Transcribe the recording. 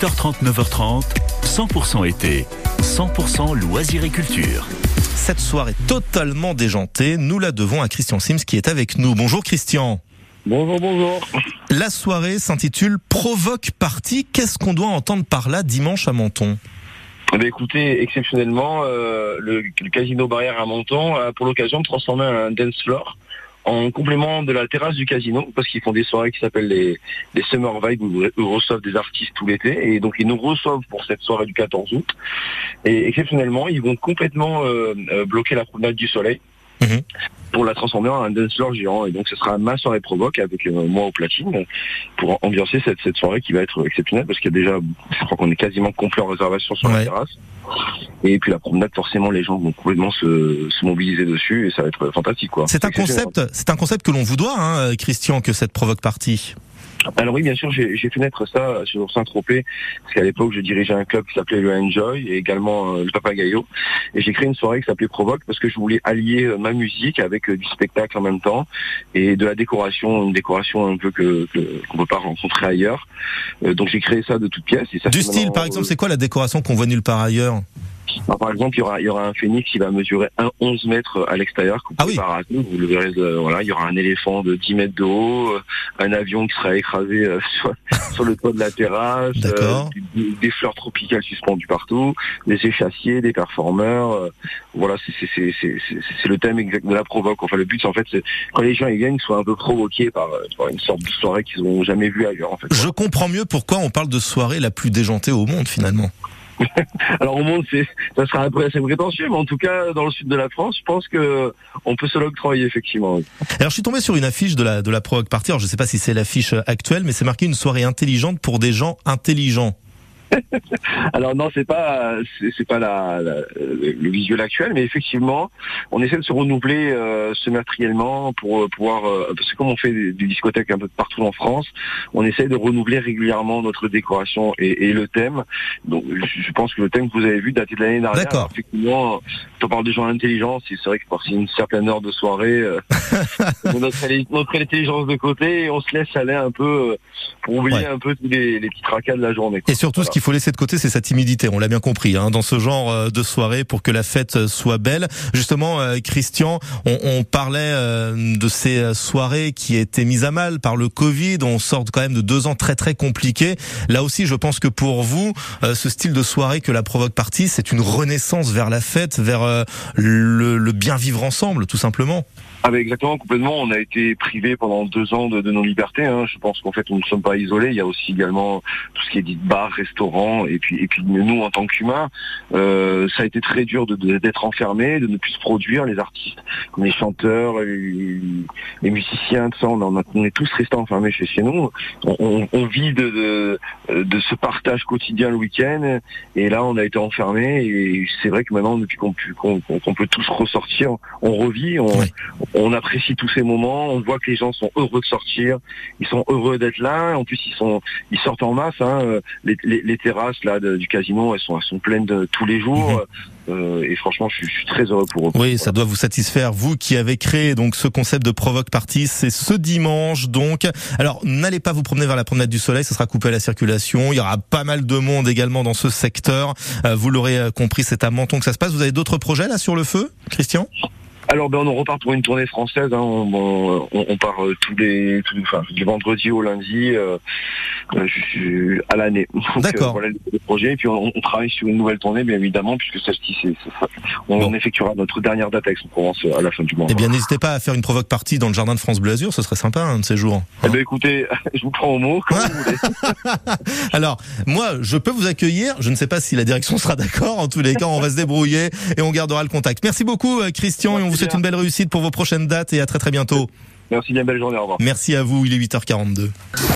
8h30, 9h30, 100% été, 100% loisirs et culture. Cette soirée totalement déjantée, nous la devons à Christian Sims qui est avec nous. Bonjour Christian. Bonjour, bonjour. La soirée s'intitule Provoque Party. Qu'est-ce qu'on doit entendre par là dimanche à Menton? Eh bien, écoutez, exceptionnellement, euh, le, le casino barrière à Menton a pour l'occasion de transformer un dance floor en complément de la terrasse du casino, parce qu'ils font des soirées qui s'appellent les, les Summer Vibes, où ils reçoivent des artistes tout l'été, et donc ils nous reçoivent pour cette soirée du 14 août. Et exceptionnellement, ils vont complètement euh, euh, bloquer la promenade du soleil. Mhm. pour la transformer en un dance floor géant et donc ce sera ma soirée provoque avec euh, moi au platine pour ambiancer cette, cette soirée qui va être exceptionnelle parce qu'il y a déjà je crois qu'on est quasiment complet en réservation sur Ouais. la terrasse et puis la promenade forcément les gens vont complètement se, se mobiliser dessus et ça va être fantastique quoi. C'est un concept, c'est un concept que l'on vous doit, hein, Christian, que cette Provoque Party. Alors oui, bien sûr, j'ai fait naître ça sur Saint-Tropez, parce qu'à l'époque, je dirigeais un club qui s'appelait le Enjoy, et également euh, le Papagayo. Et j'ai créé une soirée qui s'appelait Provoque, parce que je voulais allier euh, ma musique avec euh, du spectacle en même temps, et de la décoration, une décoration un peu que qu'on peut pas rencontrer ailleurs. Euh, donc j'ai créé ça de toutes pièces. Et ça Du style, par exemple, c'est quoi la décoration qu'on voit nulle part ailleurs? Par exemple, il y aura, il y aura un phénix qui va mesurer 1,11 mètres à l'extérieur, Ah oui. vous le verrez, euh, voilà, il y aura un éléphant de 10 mètres de haut, euh, un avion qui sera écrasé euh, sur, sur le toit de la terrasse, des, des fleurs tropicales suspendues partout, des échassiers, des performeurs, voilà, c'est le thème exact de la provoque. Enfin, le but, c'est en fait, c'est quand les gens ils viennent, ils soient un peu provoqués par, par une sorte de soirée qu'ils n'ont jamais vue ailleurs, en fait. Je comprends mieux pourquoi on parle de soirée la plus déjantée au monde, finalement. Alors au monde, c'est, ça sera après assez prétentieux, mais en tout cas, dans le sud de la France, je pense que on peut se l'octroyer effectivement. Alors, je suis tombé sur une affiche de la, de la Provoque Party. Alors, je sais pas si c'est l'affiche actuelle, mais c'est marqué une soirée intelligente pour des gens intelligents. Alors non, c'est pas, c'est, pas la, la- le visuel actuel, mais effectivement, on essaie de se renouveler euh, semestriellement pour euh, pouvoir, euh, parce que comme on fait des, des discothèques un peu partout en France, on essaie de renouveler régulièrement notre décoration et, et le thème. Donc, je, pense que le thème que vous avez vu datait de l'année dernière. D'accord. Effectivement, quand on parle des gens intelligents, c'est vrai que passer une certaine heure de soirée, euh, notre, notre intelligence de côté et on se laisse aller un peu euh, pour oublier Ouais. un peu tous les, les petits tracas de la journée. quoi. Et surtout, ce qu'il faut laisser de côté, c'est sa timidité. On l'a bien compris, hein, dans ce genre euh, de soirée, pour que la fête euh, soit belle. Justement, euh, Christian, on, on parlait de ces soirées qui étaient mises à mal par le Covid. On sort quand même de deux ans très très compliqués. Là aussi, je pense que pour vous, ce style de soirée que la Provoque Party, c'est une renaissance vers la fête, vers le, le bien vivre ensemble, tout simplement. Ah ben exactement, complètement. On a été privé pendant deux ans de, de nos libertés. hein. Je pense qu'en fait, nous ne sommes pas isolés. Il y a aussi également tout ce qui est dit bar, restaurant, et puis et puis nous en tant qu'humains, euh, ça a été très dur de- de- d'être enfermés, de ne plus produire. Les artistes, les chanteurs, les, les musiciens, tout ça, on, est tous restés enfermés chez, chez nous. On, on- on vit de, de ce partage quotidien le week-end, et là, on a été enfermés. Et c'est vrai que maintenant, depuis qu'on qu'on qu'on- peut tous ressortir, on revit, on. On apprécie tous ces moments, on voit que les gens sont heureux de sortir, ils sont heureux d'être là, en plus ils sont ils sortent en masse, hein. euh, les, les- les terrasses là de- du casino elles sont elles sont pleines de, tous les jours euh, et franchement je suis, je suis très heureux pour eux. Oui, ça doit vous satisfaire. Vous qui avez créé donc ce concept de Provoque Party, c'est ce dimanche donc. Alors, n'allez pas vous promener vers la promenade du Soleil, ça sera coupé à la circulation. Il y aura pas mal de monde également dans ce secteur. Euh, vous l'aurez compris, c'est à Menton que ça se passe. Vous avez d'autres projets là sur le feu, Christian? Alors ben on repart pour une tournée française, hein. on, on- on part euh, tous les tous, enfin, du vendredi au lundi euh, euh, à l'année. Euh, D'accord. voilà le projet et puis on, on travaille sur une nouvelle tournée bien évidemment puisque celle-ci c'est on, Bon. effectuera notre dernière date avec Provence euh, à la fin du mois. Eh bien, n'hésitez pas à faire une Provoque Party dans le jardin de France Bleu Azur, ce serait sympa un de ces jours. Eh ben écoutez, je vous prends au mot comme vous voulez. Alors, moi, je peux vous accueillir. Je ne sais pas si la direction sera d'accord. En tous les cas, on va se débrouiller et on gardera le contact. Merci beaucoup, Christian, et on vous souhaite une belle réussite pour vos prochaines dates et à très très bientôt. Merci bien, belle journée, au revoir. Merci à vous. Il est 8h42.